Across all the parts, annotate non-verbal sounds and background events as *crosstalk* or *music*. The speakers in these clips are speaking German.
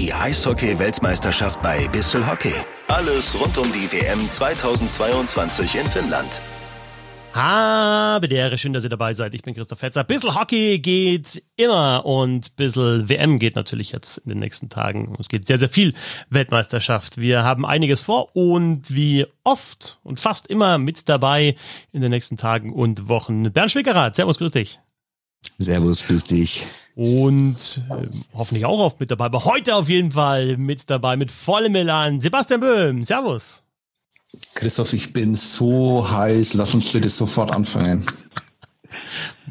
Die Eishockey-Weltmeisterschaft bei Bissel Hockey. Alles rund um die WM 2022 in Finnland. Habe der schön, dass ihr dabei seid. Ich bin Christoph Hetzer. Bissl Hockey geht immer und Bissl WM geht natürlich jetzt in den nächsten Tagen. Es geht sehr, sehr viel Weltmeisterschaft. Wir haben einiges vor und wie oft und fast immer mit dabei in den nächsten Tagen und Wochen. Bernd Schwickerath, Servus, grüß dich. Servus, grüß dich. Und äh, hoffentlich auch oft mit dabei, aber heute auf jeden Fall mit dabei, mit vollem Elan. Sebastian Böhm, Servus. Christoph, ich bin so heiß. Lass uns bitte sofort anfangen.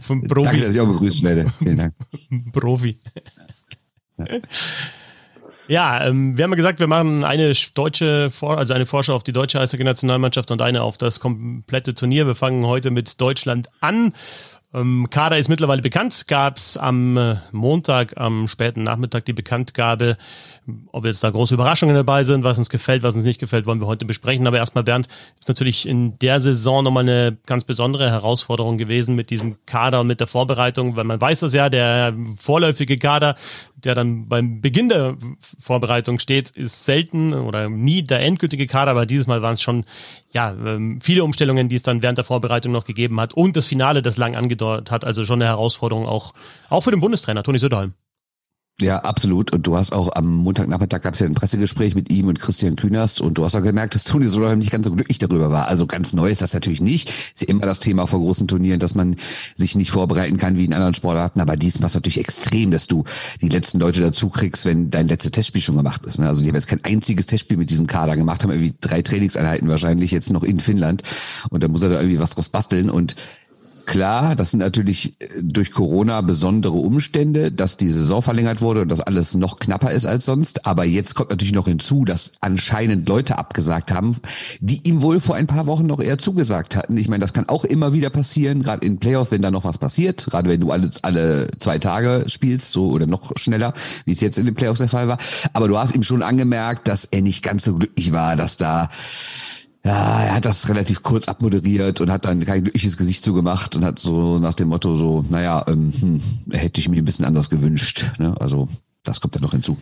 Vom Profi. Danke, dass ich auch begrüßt werde. Vielen Dank. *laughs* Profi. Ja, ähm, wir haben ja gesagt, wir machen eine deutsche, Vor also eine Vorschau auf die deutsche Eishockey-Nationalmannschaft und eine auf das komplette Turnier. Wir fangen heute mit Deutschland an. Ähm, Kader ist mittlerweile bekannt. Gab es am äh, Montag, am späten Nachmittag die Bekanntgabe. Ob jetzt da große Überraschungen dabei sind, was uns gefällt, was uns nicht gefällt, wollen wir heute besprechen. Aber erstmal, Bernd, ist natürlich in der Saison nochmal eine ganz besondere Herausforderung gewesen mit diesem Kader und mit der Vorbereitung, weil man weiß das ja, der vorläufige Kader, der dann beim Beginn der Vorbereitung steht, ist selten oder nie der endgültige Kader, aber dieses Mal waren es schon ja, ähm, viele Umstellungen, die es dann während der Vorbereitung noch gegeben hat und das Finale, das lang angedauert hat, also schon eine Herausforderung auch, auch für den Bundestrainer Toni Söderholm. Ja, absolut. Und du hast auch am Montagnachmittag gab es ja ein Pressegespräch mit ihm und Christian Kühnerst und du hast auch gemerkt, dass Toni Solheim nicht ganz so glücklich darüber war. Also ganz neu ist das natürlich nicht. Ist ja immer das Thema vor großen Turnieren, dass man sich nicht vorbereiten kann wie in anderen Sportarten. Aber diesmal ist natürlich extrem, dass du die letzten Leute dazu kriegst, wenn dein letztes Testspiel schon gemacht ist. Ne? Also die haben jetzt kein einziges Testspiel mit diesem Kader gemacht, haben irgendwie drei Trainingseinheiten wahrscheinlich jetzt noch in Finnland. Und da muss er da irgendwie was draus basteln. Und Klar, das sind natürlich äh, durch Corona besondere Umstände, dass die Saison verlängert wurde und dass alles noch knapper ist als sonst. Aber jetzt kommt natürlich noch hinzu, dass anscheinend Leute abgesagt haben, die ihm wohl vor ein paar Wochen noch eher zugesagt hatten. Ich meine, das kann auch immer wieder passieren, gerade in Playoff, wenn da noch was passiert, gerade wenn du alle, alle zwei Tage spielst, so oder noch schneller, wie es jetzt in den Playoffs der Fall war. Aber du hast ihm schon angemerkt, dass er nicht ganz so glücklich war, dass da ja, er hat das relativ kurz abmoderiert und hat dann kein glückliches Gesicht zugemacht und hat so nach dem Motto so, naja, ähm, hm, hätte ich mir ein bisschen anders gewünscht. Ne? Also das kommt dann noch hinzu.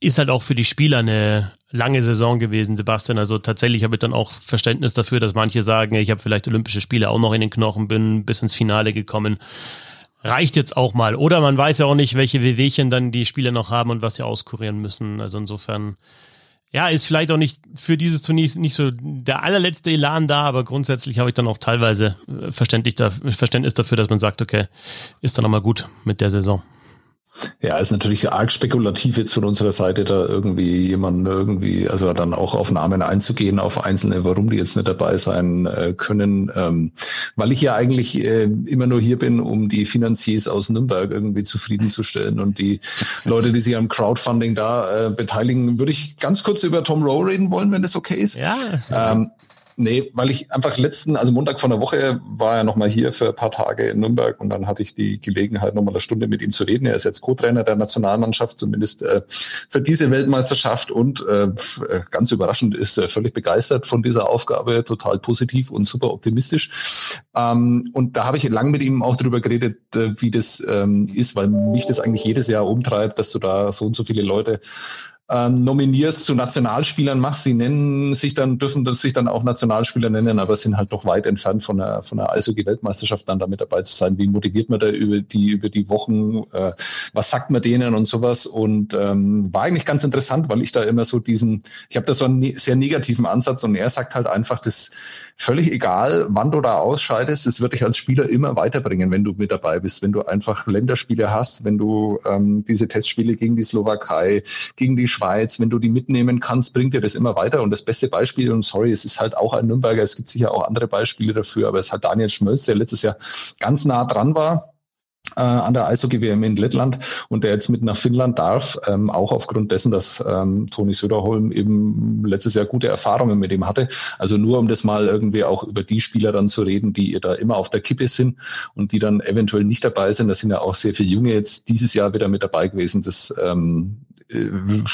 Ist halt auch für die Spieler eine lange Saison gewesen, Sebastian. Also tatsächlich habe ich dann auch Verständnis dafür, dass manche sagen, ich habe vielleicht Olympische Spiele auch noch in den Knochen, bin bis ins Finale gekommen. Reicht jetzt auch mal. Oder man weiß ja auch nicht, welche Wehwehchen dann die Spieler noch haben und was sie auskurieren müssen. Also insofern ja, ist vielleicht auch nicht für dieses Turnier nicht so der allerletzte Elan da, aber grundsätzlich habe ich dann auch teilweise äh, Verständnis dafür, dass man sagt, okay, ist dann nochmal gut mit der Saison. Ja, ist natürlich arg spekulativ jetzt von unserer Seite, da irgendwie jemanden irgendwie, also dann auch auf Namen einzugehen, auf Einzelne, warum die jetzt nicht dabei sein äh, können, ähm, weil ich ja eigentlich äh, immer nur hier bin, um die Finanziers aus Nürnberg irgendwie zufriedenzustellen und die Leute, die sich am Crowdfunding da äh, beteiligen, würde ich ganz kurz über Tom Rowe reden wollen, wenn das okay ist. Ja. Ähm, Nee, weil ich einfach letzten, also Montag von der Woche war er nochmal hier für ein paar Tage in Nürnberg und dann hatte ich die Gelegenheit, nochmal eine Stunde mit ihm zu reden. Er ist jetzt Co-Trainer der Nationalmannschaft, zumindest äh, für diese Weltmeisterschaft und äh, ganz überraschend ist er völlig begeistert von dieser Aufgabe, total positiv und super optimistisch. Ähm, und da habe ich lang mit ihm auch darüber geredet, äh, wie das ähm, ist, weil mich das eigentlich jedes Jahr umtreibt, dass du da so und so viele Leute ähm, nominierst, zu Nationalspielern machst. Sie nennen sich dann, dürfen sich dann auch Nationalspieler nennen, aber sind halt noch weit entfernt von der, von der Eishockey-Weltmeisterschaft dann damit dabei zu sein. Wie motiviert man da über die, über die Wochen? Äh, was sagt man denen und sowas? Und ähm, war eigentlich ganz interessant, weil ich da immer so diesen, ich habe da so einen ne sehr negativen Ansatz und er sagt halt einfach, das völlig egal, wann du da ausscheidest, es wird dich als Spieler immer weiterbringen, wenn du mit dabei bist, wenn du einfach Länderspiele hast, wenn du ähm, diese Testspiele gegen die Slowakei, gegen die Schweiz, wenn du die mitnehmen kannst, bringt dir das immer weiter. Und das beste Beispiel, und sorry, es ist halt auch ein Nürnberger, es gibt sicher auch andere Beispiele dafür, aber es hat Daniel Schmölz, der letztes Jahr ganz nah dran war äh, an der Eishockey-WM in Lettland und der jetzt mit nach Finnland darf, ähm, auch aufgrund dessen, dass ähm, Toni Söderholm eben letztes Jahr gute Erfahrungen mit ihm hatte. Also nur um das mal irgendwie auch über die Spieler dann zu reden, die da immer auf der Kippe sind und die dann eventuell nicht dabei sind. Da sind ja auch sehr viele Junge jetzt dieses Jahr wieder mit dabei gewesen. Das ähm, äh,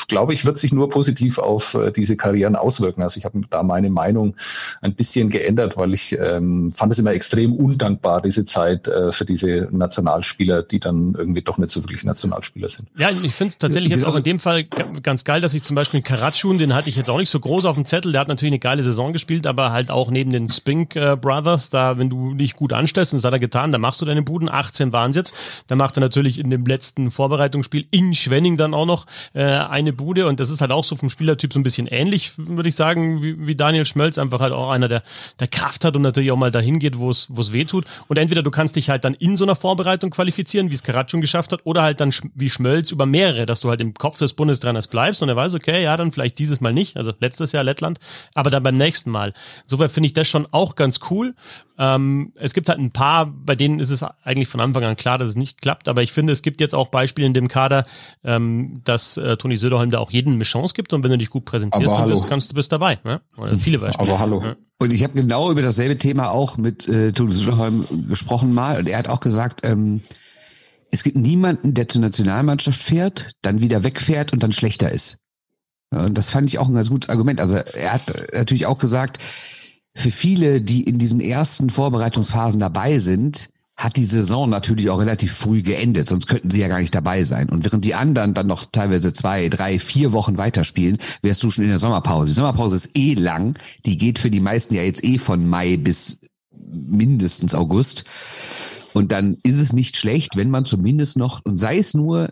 glaube ich, wird sich nur positiv auf äh, diese Karrieren auswirken. Also ich habe da meine Meinung ein bisschen geändert, weil ich ähm, fand es immer extrem undankbar, diese Zeit äh, für diese Nationalspieler Spieler, die dann irgendwie doch nicht so wirklich Nationalspieler sind. Ja, ich finde es tatsächlich jetzt auch in dem Fall ganz geil, dass ich zum Beispiel Karatschun, den hatte ich jetzt auch nicht so groß auf dem Zettel, der hat natürlich eine geile Saison gespielt, aber halt auch neben den Spink äh, Brothers, da, wenn du dich gut anstellst, und das hat er getan, dann machst du deine Buden, 18 waren es jetzt, dann macht er natürlich in dem letzten Vorbereitungsspiel in Schwenning dann auch noch äh, eine Bude und das ist halt auch so vom Spielertyp so ein bisschen ähnlich, würde ich sagen, wie, wie Daniel Schmölz, einfach halt auch einer, der, der Kraft hat und natürlich auch mal dahin geht, wo es wo es weh tut. Und entweder du kannst dich halt dann in so einer Vorbereitung qualifizieren, wie es Karat schon geschafft hat, oder halt dann wie Schmölz über mehrere, dass du halt im Kopf des Bundestrainers bleibst und er weiß, okay, ja, dann vielleicht dieses Mal nicht, also letztes Jahr Lettland, aber dann beim nächsten Mal. Insofern finde ich das schon auch ganz cool. Ähm, es gibt halt ein paar, bei denen ist es eigentlich von Anfang an klar, dass es nicht klappt, aber ich finde, es gibt jetzt auch Beispiele in dem Kader, ähm, dass äh, Toni Söderholm da auch jedem eine Chance gibt und wenn du dich gut präsentierst, dann bist, kannst du bist dabei. Ne? Oder viele Beispiele. Aber hallo. Ja. Und ich habe genau über dasselbe Thema auch mit äh, Toni Söderholm gesprochen mal und er hat auch gesagt, ähm, es gibt niemanden, der zur Nationalmannschaft fährt, dann wieder wegfährt und dann schlechter ist. Und das fand ich auch ein ganz gutes Argument. Also er hat natürlich auch gesagt, für viele, die in diesen ersten Vorbereitungsphasen dabei sind, hat die Saison natürlich auch relativ früh geendet, sonst könnten sie ja gar nicht dabei sein. Und während die anderen dann noch teilweise zwei, drei, vier Wochen weiterspielen, wärst du schon in der Sommerpause. Die Sommerpause ist eh lang, die geht für die meisten ja jetzt eh von Mai bis mindestens August. Und dann ist es nicht schlecht, wenn man zumindest noch, und sei es nur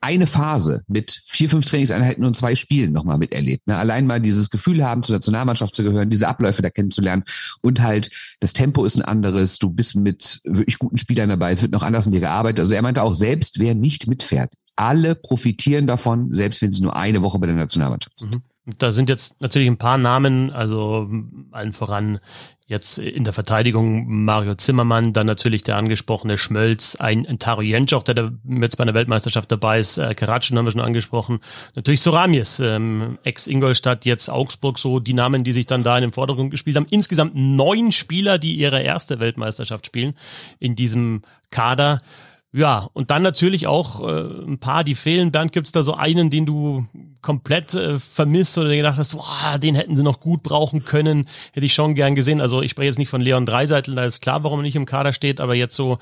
eine Phase mit vier, fünf Trainingseinheiten und zwei Spielen nochmal miterlebt. Ne? Allein mal dieses Gefühl haben, zur Nationalmannschaft zu gehören, diese Abläufe da kennenzulernen und halt das Tempo ist ein anderes, du bist mit wirklich guten Spielern dabei, es wird noch anders in dir gearbeitet. Also er meinte auch, selbst wer nicht mitfährt, alle profitieren davon, selbst wenn sie nur eine Woche bei der Nationalmannschaft sind. Mhm. Da sind jetzt natürlich ein paar Namen, also allen voran Jetzt in der Verteidigung Mario Zimmermann, dann natürlich der angesprochene Schmölz, ein, ein Taro Jentschok, der da jetzt bei einer Weltmeisterschaft dabei ist, äh, Karatschen haben wir schon angesprochen, natürlich Soramies, ähm, Ex-Ingolstadt, jetzt Augsburg, so die Namen, die sich dann da in den Vordergrund gespielt haben. Insgesamt neun Spieler, die ihre erste Weltmeisterschaft spielen in diesem Kader. Ja, und dann natürlich auch äh, ein paar, die fehlen. Bernd, gibt's da so einen, den du komplett äh, vermisst oder gedacht hast, boah, den hätten sie noch gut brauchen können, hätte ich schon gern gesehen. Also ich spreche jetzt nicht von Leon Dreiseitel, da ist klar, warum er nicht im Kader steht, aber jetzt so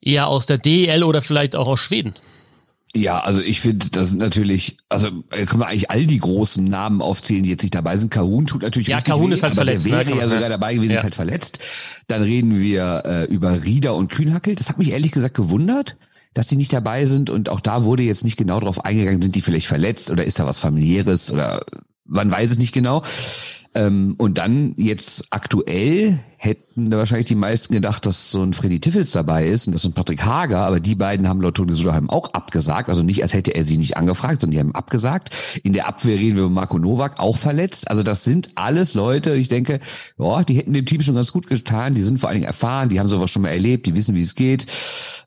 eher aus der DEL oder vielleicht auch aus Schweden. Ja, also ich finde, das sind natürlich, also äh, können wir eigentlich all die großen Namen aufzählen, die jetzt nicht dabei sind. Kahun tut natürlich Ja, Kahun ist halt verletzt. Der wäre ne? ja sogar dabei gewesen, ja. ist halt verletzt. Dann reden wir äh, über Rieder und Kühnhackel. Das hat mich ehrlich gesagt gewundert, dass die nicht dabei sind. Und auch da wurde jetzt nicht genau darauf eingegangen, sind die vielleicht verletzt oder ist da was familiäres oder man weiß es nicht genau. Ähm, und dann jetzt aktuell hätten da wahrscheinlich die meisten gedacht, dass so ein Freddy Tiffels dabei ist und das ist ein Patrick Hager, aber die beiden haben laut Toni Soderheim auch abgesagt. Also nicht, als hätte er sie nicht angefragt, sondern die haben abgesagt. In der Abwehr reden wir über Marco Nowak, auch verletzt. Also das sind alles Leute, ich denke, ja, die hätten dem Team schon ganz gut getan. Die sind vor allen Dingen erfahren, die haben sowas schon mal erlebt, die wissen, wie es geht,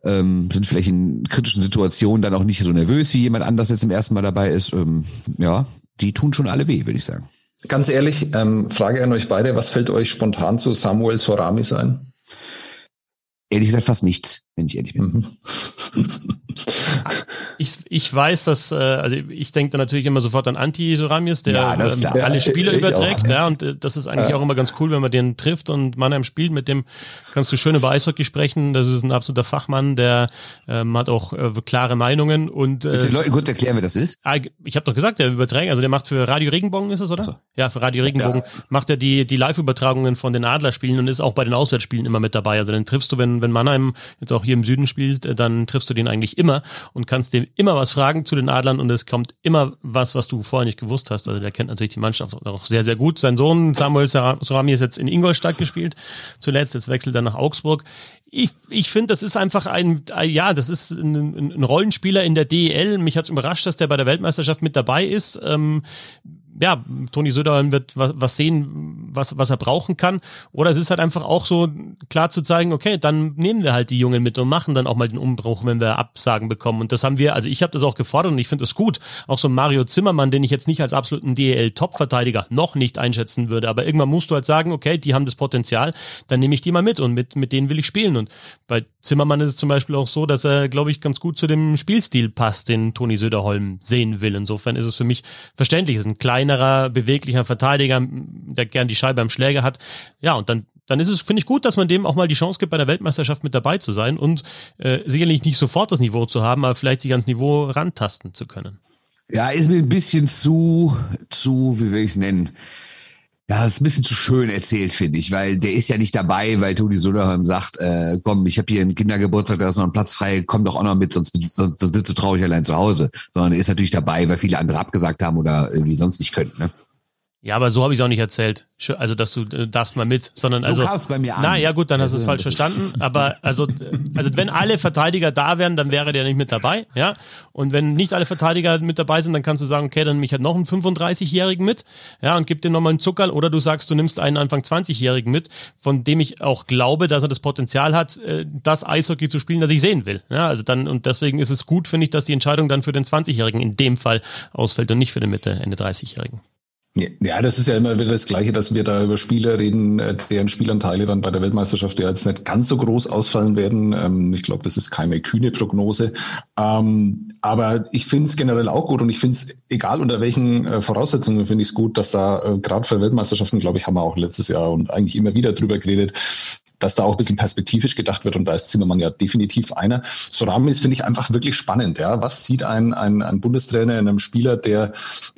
ähm, sind vielleicht in kritischen Situationen dann auch nicht so nervös, wie jemand anders jetzt im ersten Mal dabei ist. Ähm, ja, die tun schon alle weh, würde ich sagen. Ganz ehrlich, ähm, Frage an euch beide, was fällt euch spontan zu Samuel Soramis ein? Ehrlich gesagt fast nichts, wenn ich ehrlich bin. Mhm. *laughs* ich, ich weiß, dass, äh, also ich denke da natürlich immer sofort an Anti-Soramis, der ja, ähm, alle Spieler ja, überträgt, auch, ja, und äh, das ist eigentlich ja. auch immer ganz cool, wenn man den trifft und Mannheim spielt, mit dem kannst du schön über Eishockey sprechen, das ist ein absoluter Fachmann, der ähm, hat auch äh, klare Meinungen und äh, Bitte Leute kurz erklären, wer das ist. Ah, ich habe doch gesagt, der überträgt, also der macht für Radio Regenbogen, ist es, oder? So. Ja, für Radio Regenbogen macht er die, die Live-Übertragungen von den Adlerspielen und ist auch bei den Auswärtsspielen immer mit dabei, also den triffst du, wenn, wenn Mannheim jetzt auch hier im Süden spielt, äh, dann triffst du den eigentlich immer und kannst dem immer was fragen zu den Adlern und es kommt immer was, was du vorher nicht gewusst hast. Also der kennt natürlich die Mannschaft auch sehr, sehr gut. Sein Sohn Samuel Sorami ist jetzt in Ingolstadt gespielt zuletzt, jetzt wechselt er nach Augsburg. Ich, ich finde, das ist einfach ein, ja, das ist ein, ein Rollenspieler in der DEL. Mich hat es überrascht, dass der bei der Weltmeisterschaft mit dabei ist. Ähm, ja, Toni Söderholm wird was sehen, was, was er brauchen kann. Oder es ist halt einfach auch so klar zu zeigen, okay, dann nehmen wir halt die Jungen mit und machen dann auch mal den Umbruch, wenn wir Absagen bekommen. Und das haben wir, also ich habe das auch gefordert und ich finde das gut. Auch so Mario Zimmermann, den ich jetzt nicht als absoluten DEL-Top-Verteidiger noch nicht einschätzen würde. Aber irgendwann musst du halt sagen, okay, die haben das Potenzial, dann nehme ich die mal mit und mit, mit denen will ich spielen. Und bei Zimmermann ist zum Beispiel auch so, dass er, glaube ich, ganz gut zu dem Spielstil passt, den Toni Söderholm sehen will. Insofern ist es für mich verständlich. Es ist ein kleinerer, beweglicher Verteidiger, der gern die Scheibe am Schläger hat. Ja, und dann dann ist es, finde ich gut, dass man dem auch mal die Chance gibt, bei der Weltmeisterschaft mit dabei zu sein und äh, sicherlich nicht sofort das Niveau zu haben, aber vielleicht sich ans Niveau rantasten zu können. Ja, ist mir ein bisschen zu, zu, wie will ich es nennen? Ja, das ist ein bisschen zu schön erzählt, finde ich, weil der ist ja nicht dabei, weil Toni Soderholm sagt, äh, komm, ich habe hier einen Kindergeburtstag, da ist noch ein Platz frei, komm doch auch noch mit, sonst, sonst, sonst sitzt du traurig allein zu Hause. Sondern er ist natürlich dabei, weil viele andere abgesagt haben oder irgendwie sonst nicht können. Ne? Ja, aber so habe ich es auch nicht erzählt. Also, dass du äh, darfst mal mit, sondern so also. kam es bei mir an. Na ja, gut, dann hast du es falsch verstanden. Aber also, also wenn alle Verteidiger da wären, dann wäre der nicht mit dabei, ja. Und wenn nicht alle Verteidiger mit dabei sind, dann kannst du sagen, okay, dann nehme ich halt noch einen 35-Jährigen mit, ja, und gib dir nochmal einen Zuckerl. Oder du sagst, du nimmst einen Anfang 20-Jährigen mit, von dem ich auch glaube, dass er das Potenzial hat, äh, das Eishockey zu spielen, das ich sehen will. Ja, also dann, und deswegen ist es gut, finde ich, dass die Entscheidung dann für den 20-Jährigen in dem Fall ausfällt und nicht für den Mitte, Ende 30-Jährigen. Ja, das ist ja immer wieder das Gleiche, dass wir da über Spieler reden, äh, deren Spielanteile dann bei der Weltmeisterschaft ja jetzt nicht ganz so groß ausfallen werden. Ähm, ich glaube, das ist keine kühne Prognose. Ähm, aber ich finde es generell auch gut und ich finde es, egal unter welchen äh, Voraussetzungen, finde ich es gut, dass da äh, gerade für Weltmeisterschaften, glaube ich, haben wir auch letztes Jahr und eigentlich immer wieder drüber geredet, dass da auch ein bisschen perspektivisch gedacht wird und da ist Zimmermann ja definitiv einer. So Rahmen ist, finde ich, einfach wirklich spannend. Ja, Was sieht ein, ein, ein Bundestrainer in einem Spieler, der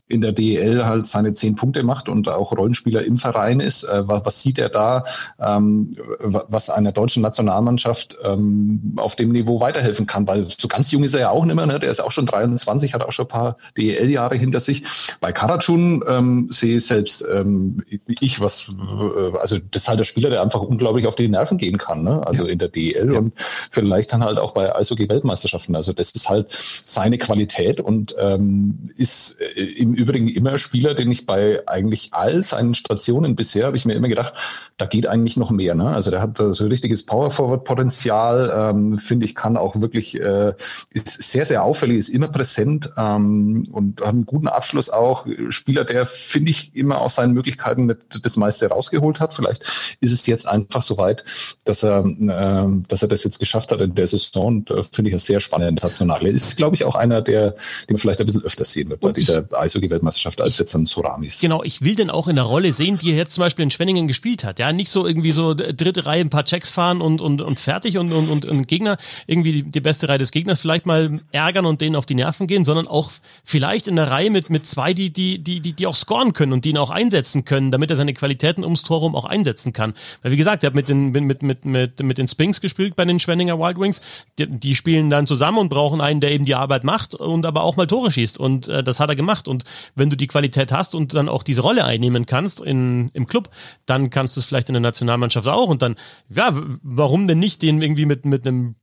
in der DEL halt seine zehn Punkte macht und auch Rollenspieler im Verein ist? Äh, was, was sieht er da, ähm, was einer deutschen Nationalmannschaft ähm, auf dem Niveau weiterhelfen kann? Weil so ganz jung ist er ja auch nicht mehr, ne? der ist auch schon 23, hat auch schon ein paar DEL-Jahre hinter sich. Bei Karatschun ähm, sehe selbst ähm, ich was, äh, also das ist halt der Spieler, der einfach unglaublich auf die Nerven gehen kann, ne? also ja. in der DEL ja. und vielleicht dann halt auch bei Eishockey-Weltmeisterschaften. Also das ist halt seine Qualität und ähm, ist äh, im Übrigen immer Spieler, den ich bei eigentlich all seinen Stationen bisher, habe ich mir immer gedacht, da geht eigentlich noch mehr. Ne? Also der hat so richtiges Power-Forward-Potenzial, ähm, finde ich, kann auch wirklich, äh, ist sehr, sehr auffällig, ist immer präsent ähm, und hat einen guten Abschluss auch. Spieler, der, finde ich, immer aus seinen Möglichkeiten das meiste rausgeholt hat. Vielleicht ist es jetzt einfach so weit, dass er, äh, dass er das jetzt geschafft hat in der Saison. Und äh, finde ich ein sehr spannender Internationale. Ist, glaube ich, auch einer, der, den man vielleicht ein bisschen öfter sehen wird bei dieser Eishockey-Weltmeisterschaft als jetzt ein Soramis. Genau, ich will den auch in der Rolle sehen, die er jetzt zum Beispiel in Schwenningen gespielt hat. Ja, nicht so irgendwie so dritte Reihe ein paar Checks fahren und, und, und fertig und, und, und, und Gegner, irgendwie die, die beste Reihe des Gegners vielleicht mal ärgern und denen auf die Nerven gehen, sondern auch vielleicht in der Reihe mit, mit zwei, die, die, die, die, die auch scoren können und die ihn auch einsetzen können, damit er seine Qualitäten ums Tor rum auch einsetzen kann. Weil wie gesagt, er hat mit den, mit, mit, mit, mit den Spinks gespielt bei den Schwenninger Wild Wings. Die, die spielen dann zusammen und brauchen einen, der eben die Arbeit macht und aber auch mal Tore schießt. Und äh, das hat er gemacht. Und wenn du die Qualität hast und dann auch diese Rolle einnehmen kannst in, im Club, dann kannst du es vielleicht in der Nationalmannschaft auch. Und dann, ja, warum denn nicht den irgendwie mit, mit einem,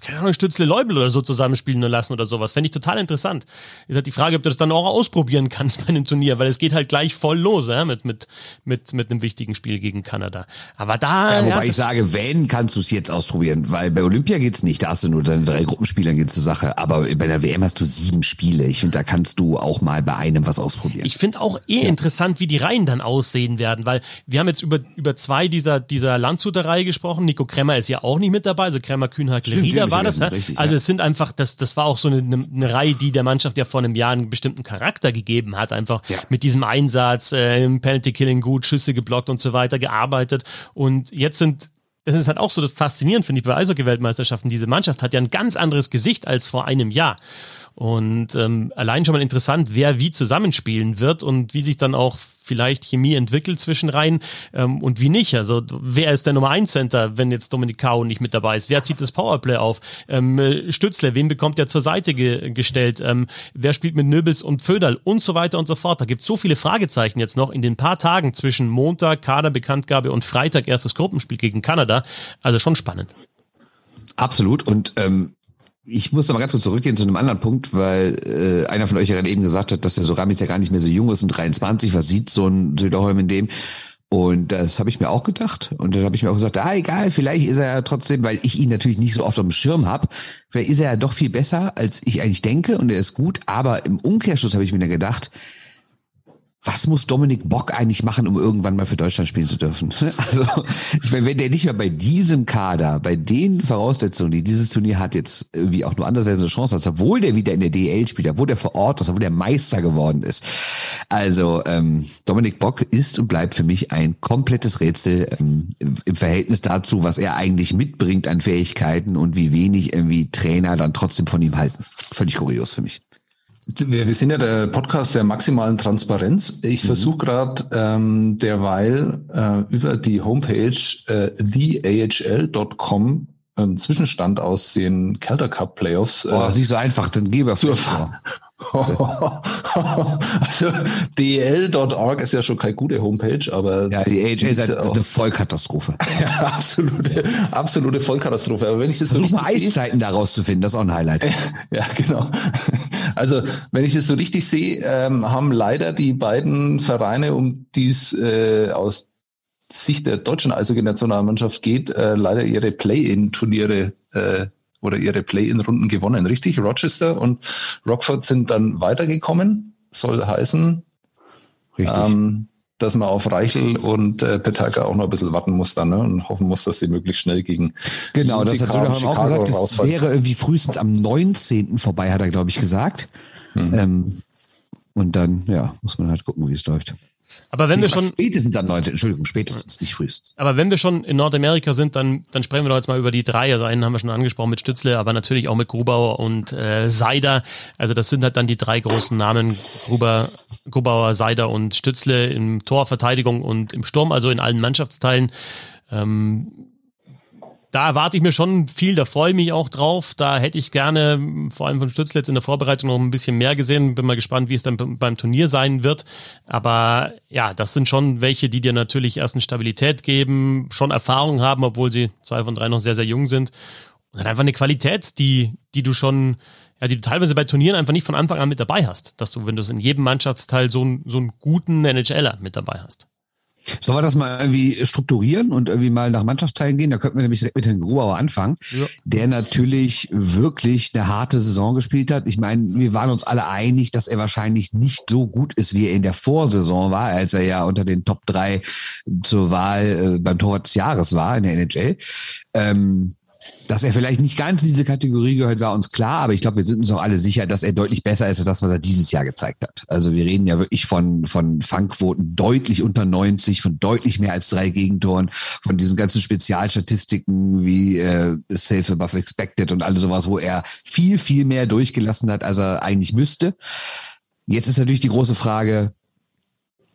keine Ahnung, Stützle Leubel oder so zusammenspielen lassen oder sowas? Fände ich total interessant. Ist halt die Frage, ob du das dann auch ausprobieren kannst *laughs* bei einem Turnier, weil es geht halt gleich voll los, ja, mit, mit, mit, mit einem wichtigen Spiel gegen Kanada. Aber da. Ja, wobei ja, ich sage, wenn, kannst du es jetzt ausprobieren, weil bei Olympia geht's nicht, da hast du nur deine drei Gruppenspiele, dann geht's zur Sache. Aber bei der WM hast du sieben Spiele. Ich finde, da kannst du auch mal bei einem was ausprobieren. Ich finde auch eh ja. interessant, wie die Reihen dann aussehen werden, weil wir haben jetzt über, über zwei dieser, dieser Landshuter Reihe gesprochen. Nico Kremmer ist ja auch nicht mit dabei, also Kremmer, Kühnhack, Lerida war das. Richtig, also ja. es sind einfach, das, das war auch so eine, eine Reihe, die der Mannschaft ja vor einem Jahr einen bestimmten Charakter gegeben hat, einfach ja. mit diesem Einsatz, äh, Penalty Killing gut, Schüsse geblockt und so weiter gearbeitet. Und jetzt sind das ist halt auch so faszinierend, finde ich, bei Eishockey-Weltmeisterschaften. Diese Mannschaft hat ja ein ganz anderes Gesicht als vor einem Jahr. Und ähm, allein schon mal interessant, wer wie zusammenspielen wird und wie sich dann auch vielleicht Chemie entwickelt zwischen Reihen ähm, und wie nicht. Also wer ist der Nummer 1 Center, wenn jetzt Dominik Kau nicht mit dabei ist? Wer zieht das Powerplay auf? Ähm, äh, Stützle, wen bekommt er zur Seite ge gestellt? Ähm, wer spielt mit Nöbels und Föderl und so weiter und so fort? Da gibt es so viele Fragezeichen jetzt noch in den paar Tagen zwischen Montag, Kaderbekanntgabe und Freitag erstes Gruppenspiel gegen Kanada. Also schon spannend. Absolut. Und ähm, ich muss aber ganz kurz zurückgehen zu einem anderen Punkt, weil äh, einer von euch ja gerade eben gesagt hat, dass der Soramis ja gar nicht mehr so jung ist und 23. Was sieht so ein Söderholm in dem? Und das habe ich mir auch gedacht. Und dann habe ich mir auch gesagt, ah, egal, vielleicht ist er ja trotzdem, weil ich ihn natürlich nicht so oft am Schirm habe, vielleicht ist er ja doch viel besser, als ich eigentlich denke und er ist gut. Aber im Umkehrschluss habe ich mir dann gedacht, was muss Dominik Bock eigentlich machen, um irgendwann mal für Deutschland spielen zu dürfen? *laughs* Also, ich meine, wenn der nicht mehr bei diesem Kader, bei den Voraussetzungen, die dieses Turnier hat, jetzt irgendwie auch nur andersweise eine Chance hat, obwohl der wieder in der DL spielt, obwohl der vor Ort ist, obwohl der Meister geworden ist. Also ähm, Dominik Bock ist und bleibt für mich ein komplettes Rätsel ähm, im Verhältnis dazu, was er eigentlich mitbringt an Fähigkeiten und wie wenig irgendwie Trainer dann trotzdem von ihm halten. Völlig kurios für mich. Wir, wir sind ja der Podcast der maximalen Transparenz. Ich mhm. versuche gerade ähm, derweil äh, über die Homepage äh, theahl.com einen Zwischenstand aus den Calder Cup Playoffs. Äh, oh, ist nicht so einfach, dann gebe zu erfahren. *laughs* also DL.org ist ja schon keine gute Homepage, aber ja, die AHL ist, ist eine Vollkatastrophe. *laughs* ja, absolute, absolute Vollkatastrophe. Aber wenn ich das Versuch so mal Eiszeiten daraus zu finden, das ist auch ein Highlight. *laughs* ja, genau. Also wenn ich das so richtig sehe, ähm, haben leider die beiden Vereine, um die es äh, aus Sicht der deutschen Eishockey-Nationalmannschaft geht, äh, leider ihre Play-in-Turniere äh, oder ihre Play-in-Runden gewonnen, richtig? Rochester und Rockford sind dann weitergekommen, soll heißen, ähm, dass man auf Reichel und äh, Petaka auch noch ein bisschen warten muss dann ne? und hoffen muss, dass sie möglichst schnell gegen Genau, das hat Chicago, auch gesagt, es wäre irgendwie frühestens am 19. vorbei, hat er, glaube ich, gesagt. Mhm. Ähm, und dann, ja, muss man halt gucken, wie es läuft. Aber wenn wir schon. Spätestens am 19. Entschuldigung, spätestens, nicht frühest. Aber wenn wir schon in Nordamerika sind, dann, dann sprechen wir doch jetzt mal über die drei. Also einen haben wir schon angesprochen mit Stützle, aber natürlich auch mit Grubauer und äh, Seider. Also das sind halt dann die drei großen Namen. Gruber, Grubauer, Seider und Stützle im Torverteidigung und im Sturm, also in allen Mannschaftsteilen. Ähm, da erwarte ich mir schon viel, da freue ich mich auch drauf. Da hätte ich gerne, vor allem von Stützletz in der Vorbereitung noch ein bisschen mehr gesehen. Bin mal gespannt, wie es dann beim Turnier sein wird. Aber ja, das sind schon welche, die dir natürlich erst eine Stabilität geben, schon Erfahrung haben, obwohl sie zwei von drei noch sehr, sehr jung sind. Und dann einfach eine Qualität, die, die du schon, ja, die du teilweise bei Turnieren einfach nicht von Anfang an mit dabei hast. Dass du, wenn du es in jedem Mannschaftsteil so, so einen guten NHLer mit dabei hast. Sollen wir das mal irgendwie strukturieren und irgendwie mal nach Mannschaftsteilen gehen? Da könnten wir nämlich direkt mit Herrn Grubauer anfangen, ja. der natürlich wirklich eine harte Saison gespielt hat. Ich meine, wir waren uns alle einig, dass er wahrscheinlich nicht so gut ist, wie er in der Vorsaison war, als er ja unter den Top drei zur Wahl äh, beim Torwart des Jahres war in der NHL. Ähm, dass er vielleicht nicht ganz in diese Kategorie gehört, war uns klar, aber ich glaube, wir sind uns auch alle sicher, dass er deutlich besser ist als das, was er dieses Jahr gezeigt hat. Also wir reden ja wirklich von, von Fangquoten deutlich unter 90, von deutlich mehr als drei Gegentoren, von diesen ganzen Spezialstatistiken wie äh, Safe Above Expected und alles sowas, wo er viel, viel mehr durchgelassen hat, als er eigentlich müsste. Jetzt ist natürlich die große Frage,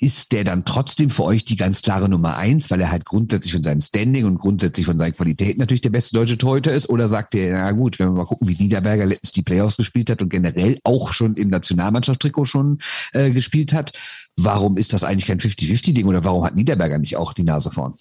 ist der dann trotzdem für euch die ganz klare Nummer eins, weil er halt grundsätzlich von seinem Standing und grundsätzlich von seinen Qualitäten natürlich der beste deutsche Torhüter ist? Oder sagt ihr, na gut, wenn wir mal gucken, wie Niederberger letztens die Playoffs gespielt hat und generell auch schon im Nationalmannschaftstrikot schon äh, gespielt hat, warum ist das eigentlich kein 50-50-Ding oder warum hat Niederberger nicht auch die Nase vorn?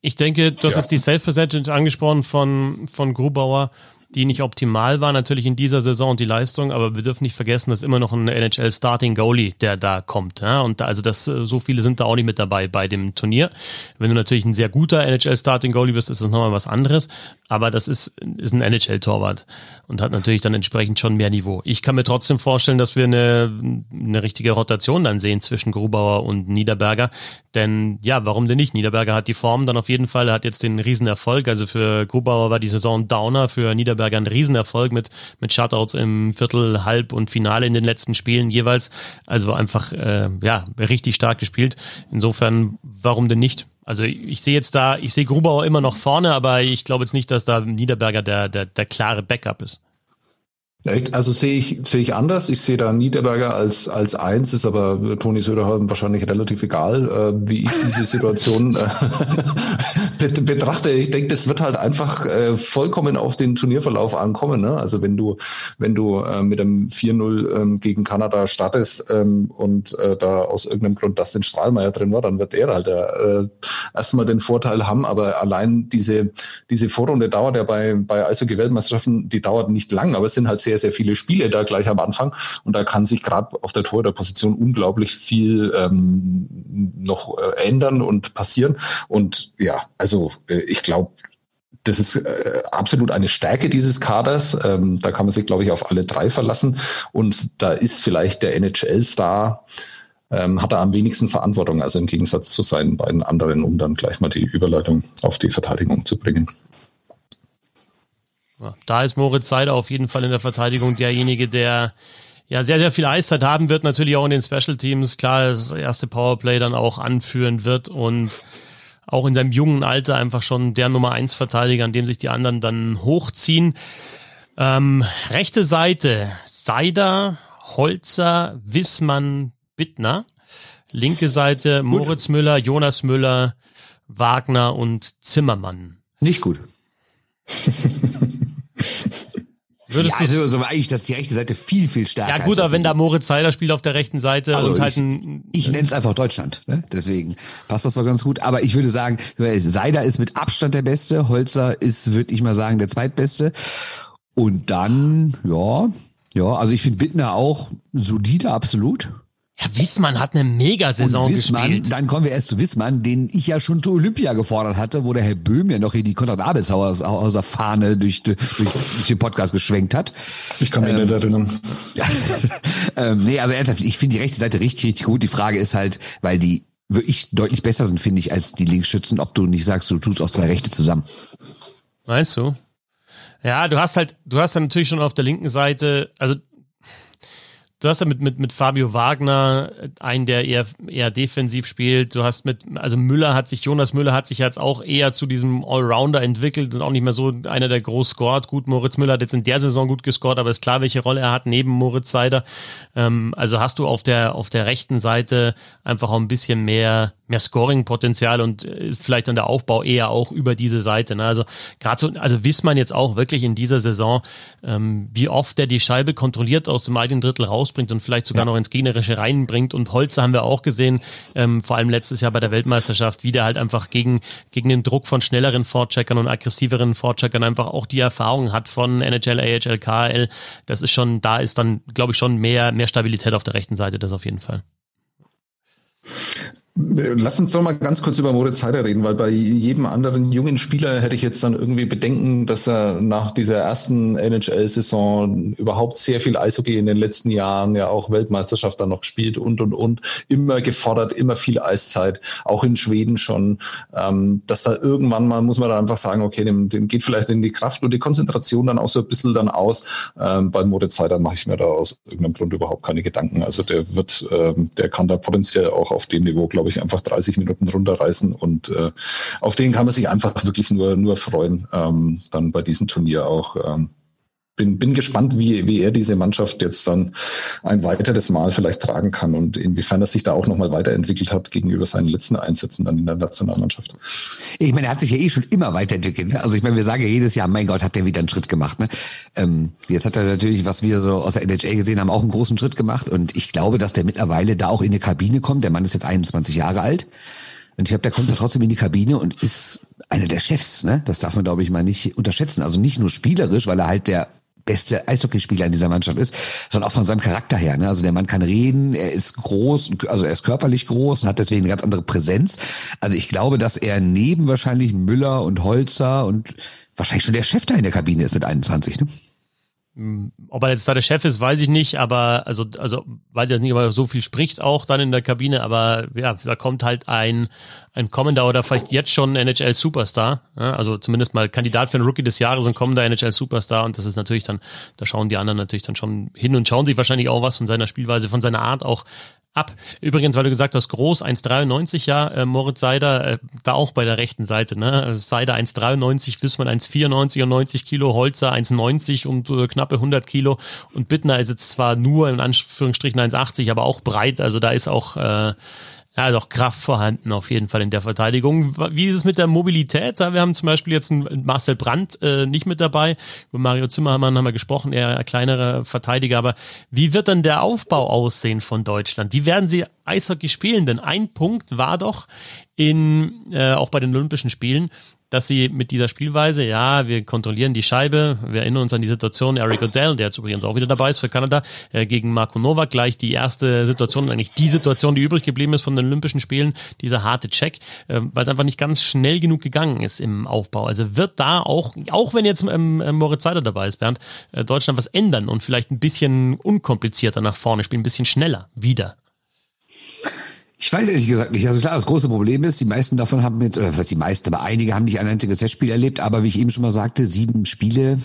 Ich denke, das ja. ist die Self-Percentage angesprochen von, von Grubauer die nicht optimal war, natürlich in dieser Saison die Leistung, aber wir dürfen nicht vergessen, dass immer noch ein NHL Starting Goalie, der da kommt. Ja? Und da, also das, äh, so viele sind da auch nicht mit dabei bei dem Turnier. Wenn du natürlich ein sehr guter NHL Starting Goalie bist, ist das nochmal was anderes. Aber das ist, ist ein NHL-Torwart und hat natürlich dann entsprechend schon mehr Niveau. Ich kann mir trotzdem vorstellen, dass wir eine, eine richtige Rotation dann sehen zwischen Grubauer und Niederberger. Denn ja, warum denn nicht? Niederberger hat die Form dann auf jeden Fall, er hat jetzt den Riesenerfolg. Also für Grubauer war die Saison Downer, für Niederberger ein Riesenerfolg mit, mit Shutouts im Viertel, Halb und Finale in den letzten Spielen jeweils. Also einfach, äh, ja, richtig stark gespielt. Insofern, warum denn nicht? Also ich sehe jetzt da, ich sehe Grubauer immer noch vorne, aber ich glaube jetzt nicht, dass da Niederberger der, der, der klare Backup ist. Also sehe ich, sehe ich anders. Ich sehe da Niederberger als, als eins, ist aber Toni Söderholm wahrscheinlich relativ egal, äh, wie ich diese Situation *laughs* äh, *laughs* betrachte. Ich denke, das wird halt einfach äh, vollkommen auf den Turnierverlauf ankommen. Ne? Also wenn du, wenn du äh, mit einem 4-0 ähm, gegen Kanada startest ähm, und äh, da aus irgendeinem Grund das den Strahlmeier drin war, dann wird er halt äh, erstmal den Vorteil haben. Aber allein diese, diese Vorrunde dauert ja bei, bei Eishockey-Weltmeisterschaften, die dauert nicht lang, aber es sind halt sehr sehr, viele Spiele da gleich am Anfang. Und da kann sich gerade auf der Torhüterposition unglaublich viel ähm, noch äh, ändern und passieren. Und ja, also äh, ich glaube, das ist äh, absolut eine Stärke dieses Kaders. Ähm, da kann man sich, glaube ich, auf alle drei verlassen. Und da ist vielleicht der NHL-Star, ähm, hat er am wenigsten Verantwortung, also im Gegensatz zu seinen beiden anderen, um dann gleich mal die Überleitung auf die Verteidigung zu bringen. Da ist Moritz Seider auf jeden Fall in der Verteidigung derjenige, der ja sehr, sehr viel Eiszeit haben wird, natürlich auch in den Special Teams, klar, das erste Powerplay dann auch anführen wird und auch in seinem jungen Alter einfach schon der Nummer eins Verteidiger, an dem sich die anderen dann hochziehen. Ähm, rechte Seite, Seider, Holzer, Wissmann, Bittner. Linke Seite, Moritz gut. Müller, Jonas Müller, Wagner und Zimmermann. Nicht gut. *laughs* Würdest ja, also, so eigentlich, dass die rechte Seite viel, viel stärker Ja gut, aber wenn da Moritz Seider spielt auf der rechten Seite also und halt ein... Ich, ich nenne es einfach Deutschland, ne? deswegen passt das doch ganz gut. Aber ich würde sagen, Seider ist mit Abstand der Beste, Holzer ist, würde ich mal sagen, der Zweitbeste. Und dann, ja, ja, also ich finde Bittner auch solide, absolut. Ja, Wissmann hat eine Mega-Saison gespielt. Dann kommen wir erst zu Wissmann, den ich ja schon zu Olympia gefordert hatte, wo der Herr Böhm ja noch hier die Konrad Abelshauser Fahne durch, durch, durch den Podcast geschwenkt hat. Ich kann mich ähm, nicht erinnern. *laughs* Ja. ähm, nee, also ernsthaft, ich finde die rechte Seite richtig, richtig gut. Die Frage ist halt, weil die wirklich deutlich besser sind, finde ich, als die Linksschützen, ob du nicht sagst, du tust auch zwei Rechte zusammen. Meinst du? Ja, du hast halt, du hast dann natürlich schon auf der linken Seite, also du hast ja mit, mit, mit Fabio Wagner einen, der eher, eher defensiv spielt. Du hast mit, also Müller hat sich, Jonas Müller hat sich jetzt auch eher zu diesem Allrounder entwickelt und auch nicht mehr so einer, der groß scored. Gut, Moritz Müller hat jetzt in der Saison gut gescored, aber ist klar, welche Rolle er hat neben Moritz Seider. Ähm, also hast du auf der, auf der rechten Seite einfach auch ein bisschen mehr, mehr Scoring-Potenzial und äh, vielleicht dann der Aufbau eher auch über diese Seite. Ne? Also gerade so, also Wissmann jetzt auch wirklich in dieser Saison, ähm, wie oft er die Scheibe kontrolliert aus dem eigenen Drittel rausbringt und vielleicht sogar ja. noch ins Gegnerische reinbringt. Und Holzer haben wir auch gesehen, ähm, vor allem letztes Jahr bei der Weltmeisterschaft, wie der halt einfach gegen, gegen den Druck von schnelleren Vorcheckern und aggressiveren Vorcheckern einfach auch die Erfahrung hat von NHL, AHL, KHL. Das ist schon, da ist dann, glaube ich, schon mehr, mehr Stabilität auf der rechten Seite, das auf jeden Fall. Lass uns doch mal ganz kurz über Moritz Heider reden, weil bei jedem anderen jungen Spieler hätte ich jetzt dann irgendwie Bedenken, dass er nach dieser ersten NHL-Saison überhaupt sehr viel Eishockey in den letzten Jahren, ja auch Weltmeisterschaft dann noch spielt und und und, immer gefordert, immer viel Eiszeit, auch in Schweden schon, ähm, dass da irgendwann mal, muss man da einfach sagen, okay, dem, dem geht vielleicht in die Kraft und die Konzentration dann auch so ein bisschen dann aus. Ähm, bei Moritz Heider mache ich mir da aus irgendeinem Grund überhaupt keine Gedanken. Also der wird, ähm, der kann da potenziell auch auf dem Niveau, glaube glaube ich, einfach 30 Minuten runterreißen und äh, auf den kann man sich einfach wirklich nur, nur freuen, ähm, dann bei diesem Turnier auch. Ähm, bin, bin gespannt, wie, wie er diese Mannschaft jetzt dann ein weiteres Mal vielleicht tragen kann und inwiefern er sich da auch nochmal weiterentwickelt hat gegenüber seinen letzten Einsätzen dann in der Nationalmannschaft. Ich meine, er hat sich ja eh schon immer weiterentwickelt. Ne? Also ich meine, wir sagen ja jedes Jahr, mein Gott, hat der wieder einen Schritt gemacht. Ne? Ähm, jetzt hat er natürlich, was wir so aus der NHL gesehen haben, auch einen großen Schritt gemacht und ich glaube, dass der mittlerweile da auch in die Kabine kommt. Der Mann ist jetzt 21 Jahre alt. Und ich glaube, der kommt da trotzdem in die Kabine und ist einer der Chefs, ne? Das darf man, glaube ich, mal nicht unterschätzen. Also nicht nur spielerisch, weil er halt der beste Eishockeyspieler in dieser Mannschaft ist, sondern auch von seinem Charakter her. Ne? Also der Mann kann reden, er ist groß, also er ist körperlich groß und hat deswegen eine ganz andere Präsenz. Also ich glaube, dass er neben wahrscheinlich Müller und Holzer und wahrscheinlich schon der Chef da in der Kabine ist mit 21. Ne? Ob er jetzt da der Chef ist, weiß ich nicht, aber also, also weiß ich nicht, ob er so viel spricht auch dann in der Kabine, aber ja, da kommt halt ein, ein kommender oder vielleicht jetzt schon NHL Superstar, ja, also zumindest mal Kandidat für den Rookie des Jahres und kommender NHL Superstar und das ist natürlich dann, da schauen die anderen natürlich dann schon hin und schauen sich wahrscheinlich auch was von seiner Spielweise, von seiner Art auch ab. Übrigens, weil du gesagt hast, groß, 1,93 ja, äh, Moritz Seider, äh, da auch bei der rechten Seite, ne? Seider 1,93, Wissmann 1,94 und 90 Kilo, Holzer 1,90 und äh, knappe 100 Kilo und Bittner ist jetzt zwar nur in Anführungsstrichen 1,80, aber auch breit, also da ist auch äh, ja, doch Kraft vorhanden auf jeden Fall in der Verteidigung. Wie ist es mit der Mobilität? Wir haben zum Beispiel jetzt einen Marcel Brandt äh, nicht mit dabei. Über Mario Zimmermann haben wir gesprochen, eher ein kleinerer Verteidiger. Aber wie wird dann der Aufbau aussehen von Deutschland? Wie werden sie Eishockey spielen? Denn ein Punkt war doch in, äh, auch bei den Olympischen Spielen, dass sie mit dieser Spielweise, ja, wir kontrollieren die Scheibe, wir erinnern uns an die Situation, Eric Odell, der jetzt übrigens auch wieder dabei ist für Kanada, äh, gegen Marco Novak, gleich die erste Situation, eigentlich die Situation, die übrig geblieben ist von den Olympischen Spielen, dieser harte Check, äh, weil es einfach nicht ganz schnell genug gegangen ist im Aufbau. Also wird da auch, auch wenn jetzt ähm, äh, Moritz Seider dabei ist, Bernd, äh, Deutschland was ändern und vielleicht ein bisschen unkomplizierter nach vorne spielen, ein bisschen schneller wieder. Ich weiß ehrlich gesagt nicht. Also klar, das große Problem ist, die meisten davon haben jetzt, oder was heißt die meisten, aber einige haben nicht ein einziges Testspiel erlebt, aber wie ich eben schon mal sagte, sieben Spiele,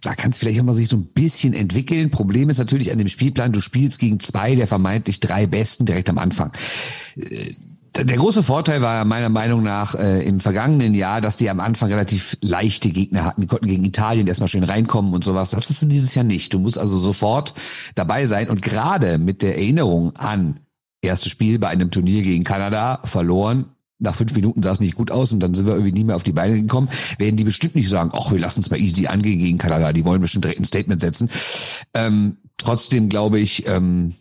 da kann es vielleicht auch mal sich so ein bisschen entwickeln. Problem ist natürlich an dem Spielplan, du spielst gegen zwei der vermeintlich drei Besten direkt am Anfang. Äh, der große Vorteil war meiner Meinung nach äh, im vergangenen Jahr, dass die am Anfang relativ leichte Gegner hatten. Die konnten gegen Italien erstmal schön reinkommen und sowas. Das ist dieses Jahr nicht. Du musst also sofort dabei sein. Und gerade mit der Erinnerung an erstes Spiel bei einem Turnier gegen Kanada verloren. Nach fünf Minuten sah es nicht gut aus und dann sind wir irgendwie nie mehr auf die Beine gekommen. Werden die bestimmt nicht sagen, ach, wir lassen uns mal easy angehen gegen Kanada. Die wollen bestimmt direkt ein Statement setzen. Ähm, trotzdem glaube ich, ähm,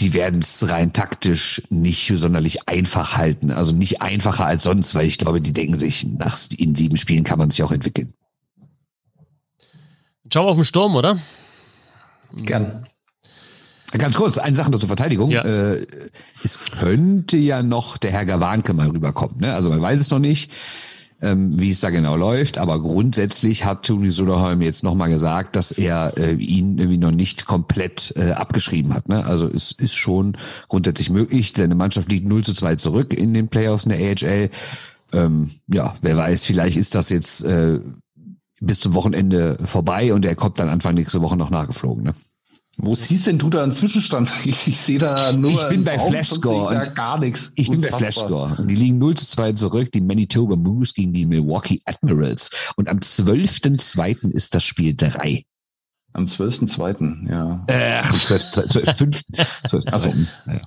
die werden es rein taktisch nicht sonderlich einfach halten. Also nicht einfacher als sonst, weil ich glaube, die denken sich, nach in sieben Spielen kann man sich auch entwickeln. Schau auf den Sturm, oder? Gern. Ganz kurz, eine Sache noch zur Verteidigung. Ja. Äh, es könnte ja noch der Herr Gawanke mal rüberkommen. Ne? Also man weiß es noch nicht, ähm, wie es da genau läuft. Aber grundsätzlich hat Toni Soderholm jetzt nochmal gesagt, dass er äh, ihn irgendwie noch nicht komplett äh, abgeschrieben hat. Ne? Also es ist schon grundsätzlich möglich. Seine Mannschaft liegt 0 zu 2 zurück in den Playoffs in der AHL. Ähm, ja, wer weiß, vielleicht ist das jetzt äh, bis zum Wochenende vorbei und er kommt dann Anfang nächste Woche noch nachgeflogen. Ne? Wo siehst denn du da einen Zwischenstand? *laughs* Ich, ich sehe da nur. Ich bin bei Flashscore. gar nichts. Ich bin Unfassbar. bei Flashscore. Die liegen 0 zu 2 zurück, die Manitoba Moose gegen die Milwaukee Admirals. Und am 12.2. ist das Spiel 3. Am 12.2., ja. Äh, am 12.5. 12, 12, 12, also, ja.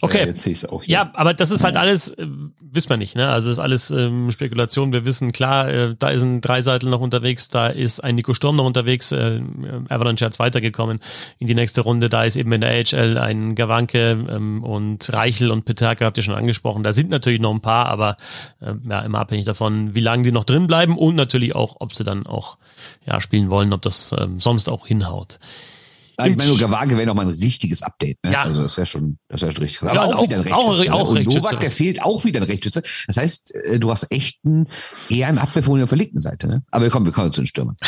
Okay. Ja, jetzt sehe ich auch hier. Ja, aber das ist halt alles, äh, wissen wir nicht, ne? Also ist alles ähm, Spekulation. Wir wissen klar, äh, da ist ein Dreiseitel noch unterwegs, da ist ein Nico Sturm noch unterwegs, äh, Avalanche hat's weitergekommen in die nächste Runde. Da ist eben in der AHL ein Gawanke ähm, und Reichel und Peterka habt ihr schon angesprochen. Da sind natürlich noch ein paar, aber äh, ja, immer abhängig davon, wie lange die noch drin bleiben und natürlich auch, ob sie dann auch ja spielen wollen, ob das ähm, sonst auch hinhaut. Ich meine, Gawage wäre noch mal ein richtiges Update. Ne? Ja. Also das wäre schon, das wäre schon richtig. Aber ja, auch, auch, wieder ein Rechtsschütze. Auch, auch ne? Und Novak, der fehlt auch wieder ein Rechtsschütze. Das heißt, äh, du hast echt einen, eher einen Abwehr von der verlegten Seite. Ne? Aber komm, wir kommen zu den Stürmern. *laughs*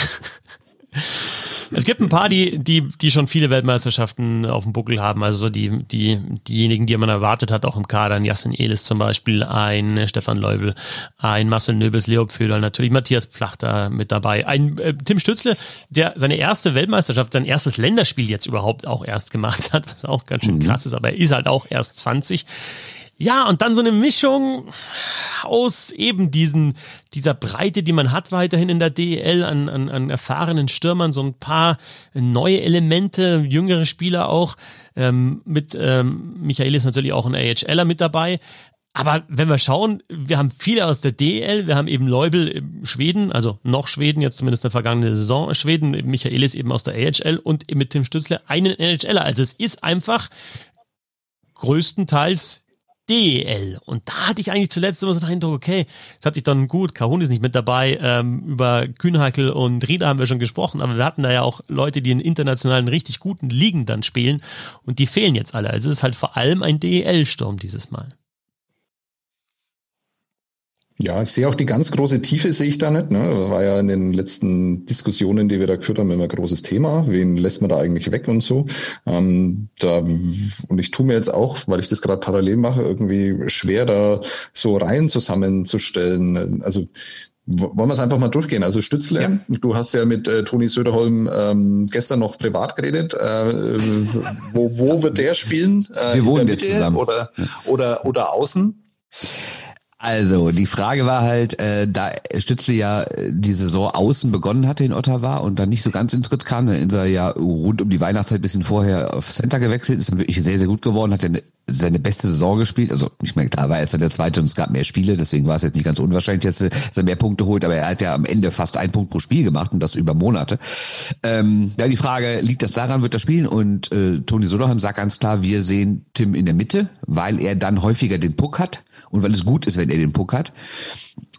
Es gibt ein paar, die, die, die schon viele Weltmeisterschaften auf dem Buckel haben. Also die, die, diejenigen, die man erwartet hat, auch im Kader. Ein Jasin Elis zum Beispiel, ein Stefan Leubel, ein Marcel Nöbels, Leo Pföder, natürlich Matthias Plachter mit dabei. Ein äh, Tim Stützle, der seine erste Weltmeisterschaft, sein erstes Länderspiel jetzt überhaupt auch erst gemacht hat, was auch ganz schön mhm. krass ist, aber er ist halt auch erst 20. Ja, und dann so eine Mischung aus eben diesen, dieser Breite, die man hat weiterhin in der DEL an, an, an erfahrenen Stürmern, so ein paar neue Elemente, jüngere Spieler auch. Ähm, mit ähm, Michael ist natürlich auch ein AHLer mit dabei. Aber wenn wir schauen, wir haben viele aus der DL, wir haben eben Leubel Schweden, also noch Schweden, jetzt zumindest in der vergangenen Saison Schweden, Michaelis eben aus der AHL und mit Tim Stützle einen NHLer. Also es ist einfach größtenteils DEL. Und da hatte ich eigentlich zuletzt immer so den Eindruck, okay, es hat sich dann gut, Kahun ist nicht mit dabei, ähm, über Kühnhackel und Rieder haben wir schon gesprochen, aber wir hatten da ja auch Leute, die in internationalen richtig guten Ligen dann spielen und die fehlen jetzt alle. Also es ist halt vor allem ein DEL-Sturm dieses Mal. Ja, ich sehe auch die ganz große Tiefe sehe ich da nicht. Ne? Das war ja in den letzten Diskussionen, die wir da geführt haben, immer ein großes Thema. Wen lässt man da eigentlich weg und so? Ähm, da, und ich tue mir jetzt auch, weil ich das gerade parallel mache, irgendwie schwer, da so Reihen zusammenzustellen. Also wollen wir es einfach mal durchgehen. Also Stützle, ja. du hast ja mit äh, Toni Söderholm ähm, gestern noch privat geredet. Äh, wo, wo wird der spielen? Äh, wir wohnen jetzt zusammen. Oder, oder, oder außen? Also, die Frage war halt, äh, da Stützle ja äh, die Saison außen begonnen hatte in Ottawa und dann nicht so ganz in Tritt kam, dann ist er ja rund um die Weihnachtszeit bisschen vorher auf Center gewechselt, ist dann wirklich sehr, sehr gut geworden, hat dann seine beste Saison gespielt. Also, ich meine, klar war er dann der zweite und es gab mehr Spiele, deswegen war es jetzt nicht ganz unwahrscheinlich, dass er mehr Punkte holt, aber er hat ja am Ende fast einen Punkt pro Spiel gemacht und das über Monate. Ähm, ja, die Frage, liegt das daran, wird er spielen? Und äh, Toni Soderheim sagt ganz klar, wir sehen Tim in der Mitte, weil er dann häufiger den Puck hat und weil es gut ist, wenn er den Puck hat.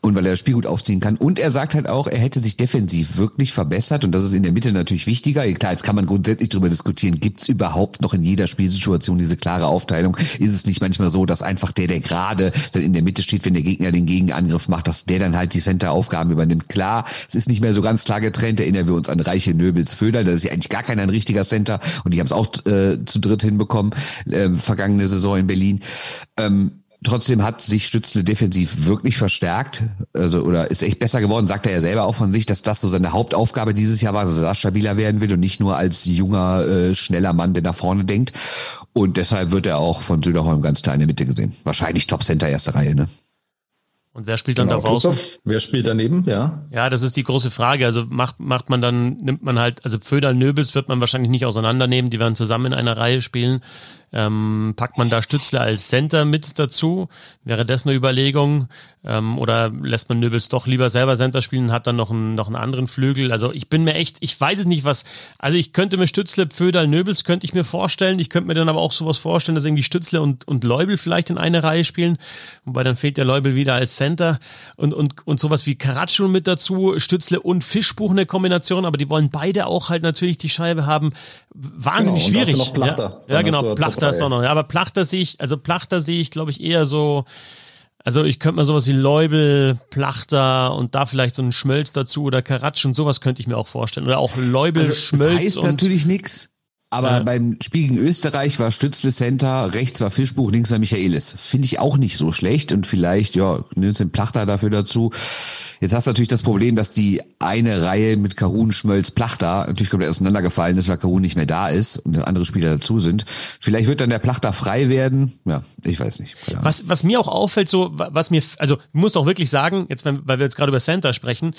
und weil er das Spiel gut aufziehen kann. Und er sagt halt auch, er hätte sich defensiv wirklich verbessert und das ist in der Mitte natürlich wichtiger. Klar, jetzt kann man grundsätzlich darüber diskutieren, gibt es überhaupt noch in jeder Spielsituation diese klare Aufteilung? Ist es nicht manchmal so, dass einfach der, der gerade dann in der Mitte steht, wenn der Gegner den Gegenangriff macht, dass der dann halt die Center-Aufgaben übernimmt? Klar, es ist nicht mehr so ganz klar getrennt. Erinnern wir uns an Reiche Nöbels Föder, das ist ja eigentlich gar keiner ein richtiger Center und die haben es auch äh, zu dritt hinbekommen, äh, vergangene Saison in Berlin. Ähm, Trotzdem hat sich Stützle defensiv wirklich verstärkt, also oder ist echt besser geworden, sagt er ja selber auch von sich, dass das so seine Hauptaufgabe dieses Jahr war, dass er da stabiler werden will und nicht nur als junger, äh, schneller Mann, der nach vorne denkt. Und deshalb wird er auch von Söderholm ganz klar in der Mitte gesehen. Wahrscheinlich Top Center erste Reihe, ne? Und wer spielt dann genau, da draußen? Wer spielt daneben, ja? Ja, das ist die große Frage. Also macht, macht man dann, nimmt man halt, also Föder Nöbels wird man wahrscheinlich nicht auseinandernehmen, die werden zusammen in einer Reihe spielen. Ähm, packt man da Stützle als Center mit dazu? Wäre das eine Überlegung? Ähm, oder lässt man Nöbels doch lieber selber Center spielen und hat dann noch einen, noch einen anderen Flügel? Also ich bin mir echt, ich weiß es nicht, was, also ich könnte mir Stützle, Pföderl, Nöbels könnte ich mir vorstellen. Ich könnte mir dann aber auch sowas vorstellen, dass irgendwie Stützle und, und Leubel vielleicht in eine Reihe spielen. Wobei dann fehlt der Leubel wieder als Center und, und, und sowas wie Karatschul mit dazu, Stützle und Fischbuch eine Kombination, aber die wollen beide auch halt natürlich die Scheibe haben. Wahnsinnig genau, schwierig. Ja, ja genau, Plachter Plachter ist auch noch. Aber Plachter sehe ich, also Plachter sehe ich, glaube ich, eher so. Also ich könnte mir sowas wie Leubel, Plachter und da vielleicht so ein Schmölz dazu oder Karatsch und sowas könnte ich mir auch vorstellen. Oder auch Leubel, also, Schmölz. Das heißt und natürlich nichts. Aber ja. beim Spiel gegen Österreich war Stützle Center, rechts war Fischbuch, links war Michaelis. Finde ich auch nicht so schlecht und vielleicht, ja, nimmst den Plachter dafür dazu. Jetzt hast du natürlich das Problem, dass die eine Reihe mit Kahun, Schmölz, Plachter natürlich komplett auseinandergefallen ist, weil Kahun nicht mehr da ist und andere Spieler dazu sind. Vielleicht wird dann der Plachter frei werden. Ja, ich weiß nicht. Was, was mir auch auffällt, so, was mir, also, du musst auch wirklich sagen, jetzt, weil wir jetzt gerade über Center sprechen,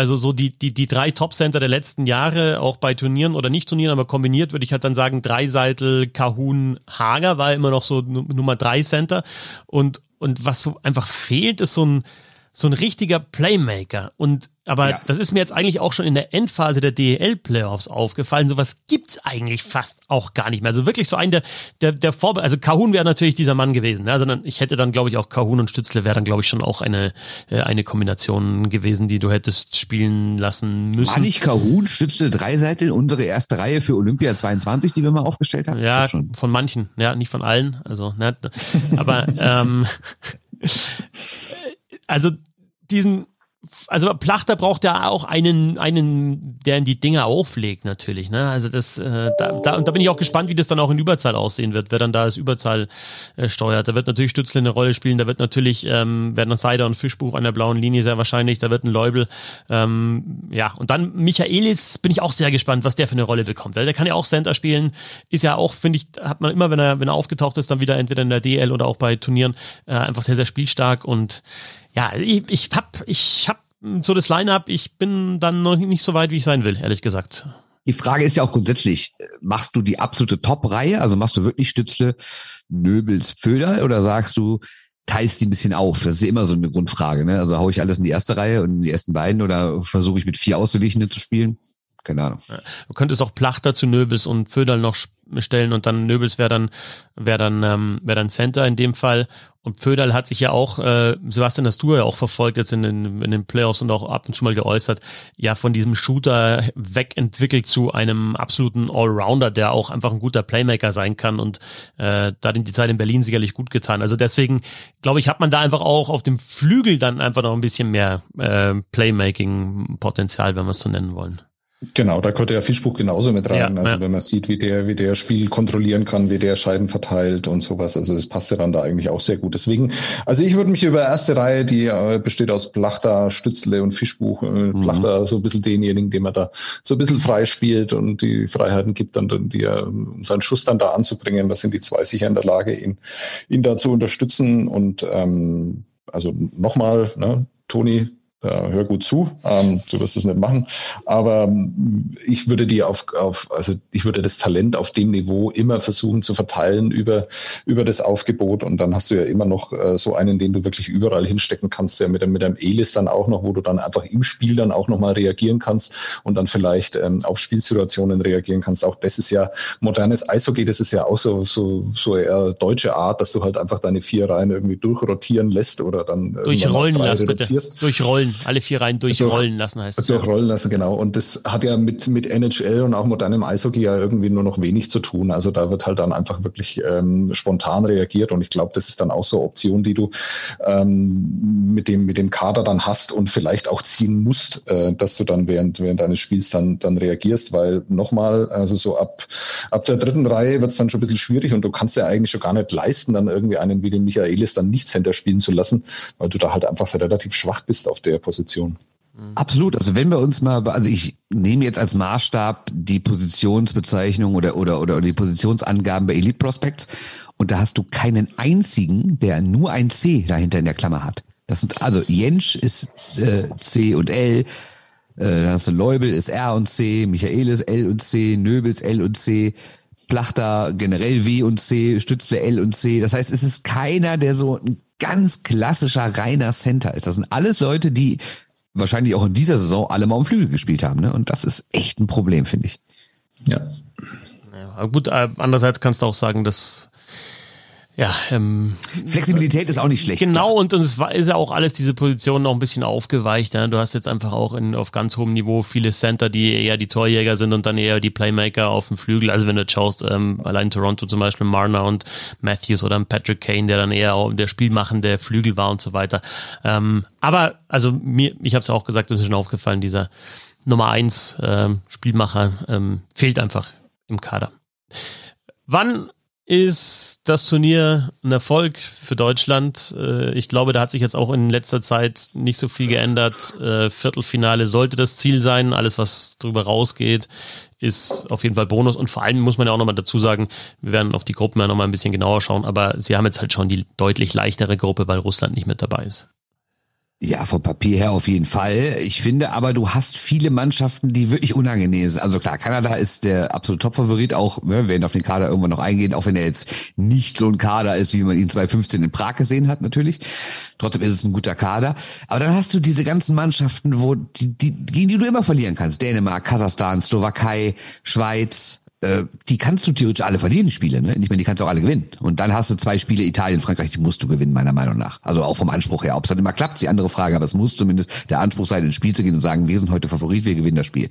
also so die, die, die drei Top-Center der letzten Jahre, auch bei Turnieren oder nicht Turnieren, aber kombiniert würde ich halt dann sagen, Dreiseitel, Kahun, Hager war immer noch so Nummer drei Center. Und, und was so einfach fehlt, ist so ein, so ein richtiger Playmaker. Und aber ja. das ist mir jetzt eigentlich auch schon in der Endphase der DEL-Playoffs aufgefallen. Sowas gibt's eigentlich fast auch gar nicht mehr. Also wirklich so ein der, der, der Vorbe also Kahun wäre natürlich dieser Mann gewesen. Ne? Also dann, ich hätte dann, glaube ich, auch Kahun und Stützle wäre dann, glaube ich, schon auch eine, äh, eine Kombination gewesen, die du hättest spielen lassen müssen. War nicht Kahun, Stützle, Dreiseitel, unsere erste Reihe für Olympia 22, die wir mal aufgestellt haben? Ja, von manchen, ja, nicht von allen. Also, ne? aber *laughs* ähm, *laughs* also diesen, also Plachter braucht ja auch einen, einen, der in die Dinger auflegt, natürlich. Ne? Also das, äh, da, da, und da bin ich auch gespannt, wie das dann auch in Überzahl aussehen wird, wer dann da als Überzahl äh, steuert. Da wird natürlich Stützle eine Rolle spielen, da wird natürlich, ähm, werden Seider und Fischbuch an der blauen Linie sehr wahrscheinlich, da wird ein Leubel. Ähm, ja, und dann Michaelis bin ich auch sehr gespannt, was der für eine Rolle bekommt. Der kann ja auch Center spielen, ist ja auch, finde ich, hat man immer, wenn er, wenn er aufgetaucht ist, dann wieder entweder in der DL oder auch bei Turnieren äh, einfach sehr, sehr spielstark und ja, ich, ich hab, ich hab so das Line-up, ich bin dann noch nicht so weit, wie ich sein will, ehrlich gesagt. Die Frage ist ja auch grundsätzlich, machst du die absolute Top-Reihe? Also machst du wirklich Stützle, Nöbels, Föder oder sagst du, teilst die ein bisschen auf? Das ist ja immer so eine Grundfrage. Ne? Also hau ich alles in die erste Reihe und in die ersten beiden oder versuche ich mit vier Ausgeglichenen zu spielen? Keine Ahnung. Du könntest auch Plachter zu Nöbels und Föderl noch stellen und dann Nöbels wäre dann wäre dann ähm, wäre dann Center in dem Fall. Und Föderl hat sich ja auch äh, Sebastian hast du ja auch verfolgt jetzt in den in den Playoffs und auch ab und zu mal geäußert ja von diesem Shooter wegentwickelt zu einem absoluten Allrounder der auch einfach ein guter Playmaker sein kann und äh, da hat ihm die Zeit in Berlin sicherlich gut getan. Also deswegen glaube ich hat man da einfach auch auf dem Flügel dann einfach noch ein bisschen mehr äh, Playmaking Potenzial wenn wir es so nennen wollen Genau, da konnte ja Fischbuch genauso mit rein. Ja, also ja. wenn man sieht, wie der, wie der Spiel kontrollieren kann, wie der Scheiben verteilt und sowas. Also das passte dann da eigentlich auch sehr gut. Deswegen, also ich würde mich über erste Reihe, die äh, besteht aus Plachter, Stützle und Fischbuch, äh, mhm. Plachter so ein bisschen denjenigen, den man da so ein bisschen frei spielt und die Freiheiten gibt dann, dann die, um seinen Schuss dann da anzubringen. Das sind die zwei sicher in der Lage, ihn, ihn da zu unterstützen. Und ähm, also nochmal, ne, Toni, hör gut zu, ähm, du wirst es nicht machen. Aber ähm, ich würde die auf, auf, also ich würde das Talent auf dem Niveau immer versuchen zu verteilen über, über das Aufgebot. Und dann hast du ja immer noch äh, so einen, den du wirklich überall hinstecken kannst, der mit, mit einem E-List dann auch noch, wo du dann einfach im Spiel dann auch nochmal reagieren kannst und dann vielleicht ähm, auf Spielsituationen reagieren kannst. Auch das ist ja modernes Eishockey, das ist ja auch so, so, so eher deutsche Art, dass du halt einfach deine vier Reihen irgendwie durchrotieren lässt oder dann durchrollen lässt, bitte. Durchrollen alle vier Reihen durchrollen lassen, heißt es. Durchrollen ja. lassen, genau. Und das hat ja mit, mit NHL und auch modernem Eishockey ja irgendwie nur noch wenig zu tun. Also da wird halt dann einfach wirklich ähm, spontan reagiert. Und ich glaube, das ist dann auch so eine Option, die du ähm, mit, dem, mit dem Kader dann hast und vielleicht auch ziehen musst, äh, dass du dann während, während deines Spiels dann, dann reagierst. Weil nochmal, also so ab, ab der dritten Reihe wird es dann schon ein bisschen schwierig und du kannst ja eigentlich schon gar nicht leisten, dann irgendwie einen wie den Michaelis dann nicht Center spielen zu lassen, weil du da halt einfach relativ schwach bist auf der Position. Absolut. Also wenn wir uns mal, also ich nehme jetzt als Maßstab die Positionsbezeichnung oder, oder, oder die Positionsangaben bei Elite Prospects und da hast du keinen einzigen, der nur ein C dahinter in der Klammer hat. Das sind, also Jensch ist äh, C und L, äh, dann hast du Leubel ist R und C, Michaelis L und C, Nöbels L und C, Plachter generell W und C, Stützle L und C. Das heißt, es ist keiner, der so ein ganz klassischer reiner Center ist. Das sind alles Leute, die wahrscheinlich auch in dieser Saison alle mal um Flügel gespielt haben. Ne? Und das ist echt ein Problem, finde ich. Ja. ja. Gut, äh, andererseits kannst du auch sagen, dass ja, ähm, Flexibilität ist auch nicht schlecht. Genau, und, und es war, ist ja auch alles diese Position noch ein bisschen aufgeweicht. Ja? Du hast jetzt einfach auch in, auf ganz hohem Niveau viele Center, die eher die Torjäger sind und dann eher die Playmaker auf dem Flügel. Also wenn du schaust, ähm, allein Toronto zum Beispiel Marner und Matthews oder Patrick Kane, der dann eher auch der spielmachende Flügel war und so weiter. Ähm, aber also mir, ich habe es ja auch gesagt, es ist schon aufgefallen, dieser Nummer eins ähm, Spielmacher ähm, fehlt einfach im Kader. Wann ist das Turnier ein Erfolg für Deutschland. Äh, ich glaube, da hat sich jetzt auch in letzter Zeit nicht so viel geändert. Äh, Viertelfinale sollte das Ziel sein. Alles, was drüber rausgeht, ist auf jeden Fall Bonus. Und vor allem muss man ja auch nochmal dazu sagen, wir werden auf die Gruppen ja nochmal ein bisschen genauer schauen, aber sie haben jetzt halt schon die deutlich leichtere Gruppe, weil Russland nicht mit dabei ist. Ja, vom Papier her auf jeden Fall. Ich finde aber, du hast viele Mannschaften, die wirklich unangenehm sind. Also klar, Kanada ist der absolute Top-Favorit, auch ne, wir werden auf den Kader irgendwann noch eingehen, auch wenn er jetzt nicht so ein Kader ist, wie man ihn 2015 in Prag gesehen hat, natürlich. Trotzdem ist es ein guter Kader. Aber dann hast du diese ganzen Mannschaften, wo die, die, gegen die du immer verlieren kannst. Dänemark, Kasachstan, Slowakei, Schweiz, äh, die kannst du theoretisch alle verlieren, die Spiele. Ne? Ich meine, die kannst du auch alle gewinnen. Und dann hast du zwei Spiele, Italien, Frankreich, die musst du gewinnen, meiner Meinung nach. Also auch vom Anspruch her. Ob es dann immer klappt, ist die andere Frage, aber es muss zumindest der Anspruch sein, ins Spiel zu gehen und sagen, wir sind heute Favorit, wir gewinnen das Spiel.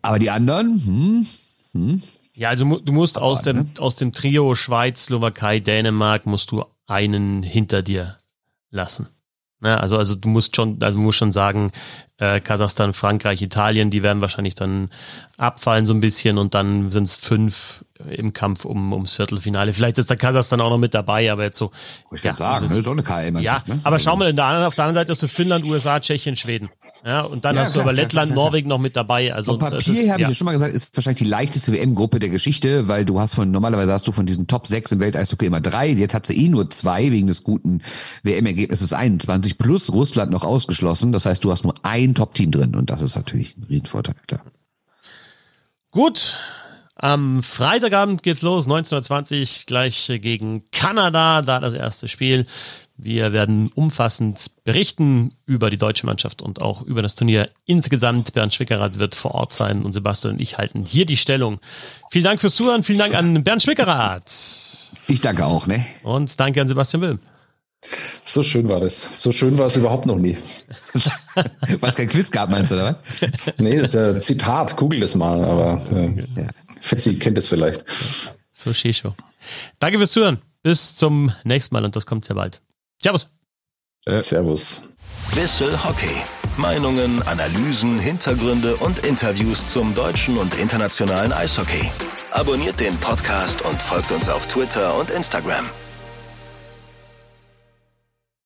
Aber die anderen, hm, hm. Ja, also du musst aus dem, ne? aus dem Trio Schweiz, Slowakei, Dänemark, musst du einen hinter dir lassen. Ne? Also, also du musst schon, also musst schon sagen, äh, Kasachstan, Frankreich, Italien, die werden wahrscheinlich dann abfallen so ein bisschen und dann sind es fünf im Kampf um, ums Viertelfinale. Vielleicht ist der Kasachstan auch noch mit dabei, aber jetzt so. Ich kann ja, sagen, ne? so eine KL-Mannschaft. Ja, ne? aber schau mal, in der anderen, auf der anderen Seite hast du Finnland, USA, Tschechien, Schweden. Ja, und dann ja, hast klar, du aber Lettland, klar, klar, Norwegen noch mit dabei. Also Vom Papier habe ja. ich schon mal gesagt, ist wahrscheinlich die leichteste WM-Gruppe der Geschichte, weil du hast von, normalerweise hast du von diesen Top 6 im Welteishockey immer drei. Jetzt hat sie eh nur zwei wegen des guten WM-Ergebnisses 21 plus Russland noch ausgeschlossen. Das heißt, du hast nur ein Top-Team drin und das ist natürlich ein Riesenvorteil, klar. Gut, am Freitagabend geht's los, 19.20 gleich gegen Kanada, da das erste Spiel. Wir werden umfassend berichten über die deutsche Mannschaft und auch über das Turnier insgesamt. Bernd Schwickerath wird vor Ort sein und Sebastian und ich halten hier die Stellung. Vielen Dank fürs Zuhören, vielen Dank an Bernd Schwickerath. Ich danke auch, ne? Und danke an Sebastian Wilm. So schön war das. So schön war es überhaupt noch nie. *laughs* Was kein Quiz gab, meinst du, oder? nee, das ist ja ein Zitat, google das mal, aber äh, ja. Fetzi kennt es vielleicht. So Shisho. Danke fürs Zuhören. Bis zum nächsten Mal und das kommt sehr bald. Servus. Äh, servus. Bissel Hockey. Meinungen, Analysen, Hintergründe und Interviews zum deutschen und internationalen Eishockey. Abonniert den Podcast und folgt uns auf Twitter und Instagram.